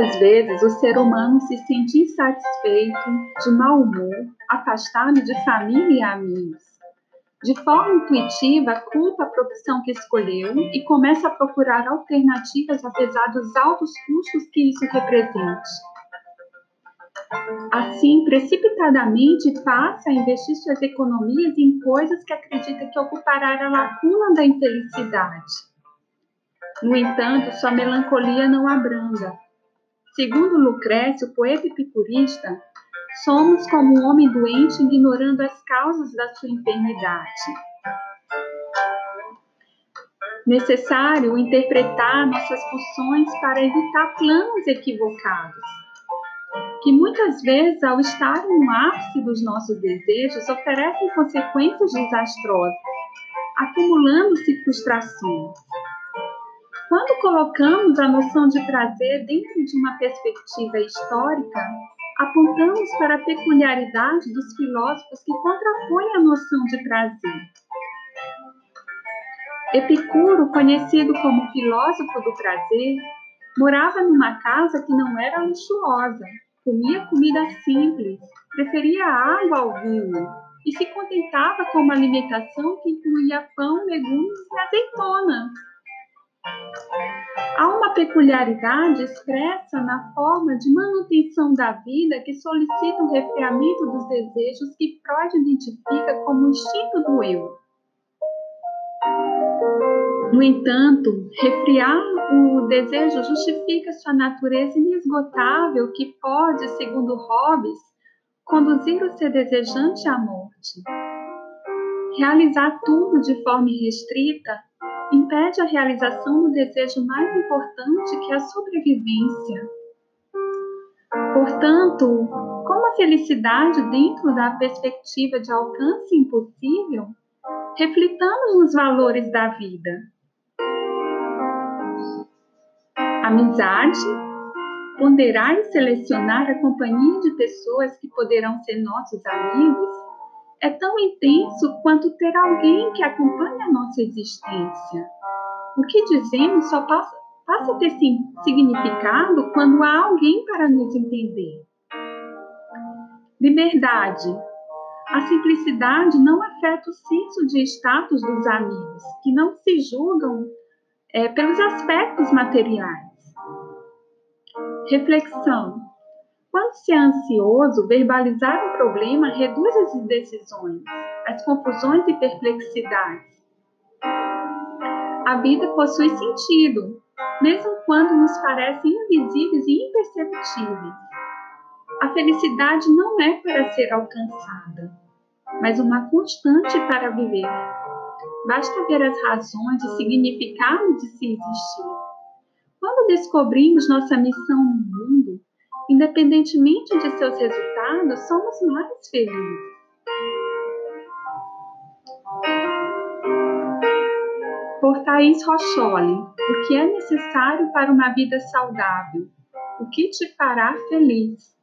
Muitas vezes o ser humano se sente insatisfeito, de mau humor, afastado de família e amigos. De forma intuitiva, culpa a profissão que escolheu e começa a procurar alternativas apesar dos altos custos que isso represente. Assim, precipitadamente passa a investir suas economias em coisas que acredita que ocupará a lacuna da infelicidade. No entanto, sua melancolia não abranda. Segundo Lucrécio, poeta epicurista, somos como um homem doente ignorando as causas da sua enfermidade. Necessário interpretar nossas pulsões para evitar planos equivocados que muitas vezes, ao estar no ápice dos nossos desejos, oferecem consequências desastrosas, acumulando-se frustrações. Quando colocamos a noção de prazer dentro de uma perspectiva histórica, apontamos para a peculiaridade dos filósofos que contrapõem a noção de prazer. Epicuro, conhecido como filósofo do prazer, morava numa casa que não era luxuosa, comia comida simples, preferia água ao vinho e se contentava com uma alimentação que incluía pão, legumes e azeitona. Há uma peculiaridade expressa na forma de manutenção da vida que solicita o refreamento dos desejos que Freud identifica como instinto do eu. No entanto, refriar o desejo justifica sua natureza inesgotável que pode, segundo Hobbes, conduzir o ser desejante à morte. Realizar tudo de forma irrestrita impede a realização do desejo mais importante que é a sobrevivência. Portanto, como a felicidade dentro da perspectiva de alcance impossível, reflitamos nos valores da vida amizade, ponderar e selecionar a companhia de pessoas que poderão ser nossos amigos é tão intenso quanto ter alguém que acompanhe a nossa existência. O que dizemos só passa, passa a ter significado quando há alguém para nos entender. Liberdade. A simplicidade não afeta o senso de status dos amigos, que não se julgam é, pelos aspectos materiais. Reflexão. Quando se é ansioso, verbalizar um problema reduz as indecisões, as confusões e perplexidades. A vida possui sentido, mesmo quando nos parecem invisíveis e imperceptíveis. A felicidade não é para ser alcançada, mas uma constante para viver. Basta ver as razões e significado de se existir. Quando descobrimos nossa missão no independentemente de seus resultados, somos mais felizes. Por Thaís Rocholi, o que é necessário para uma vida saudável? O que te fará feliz?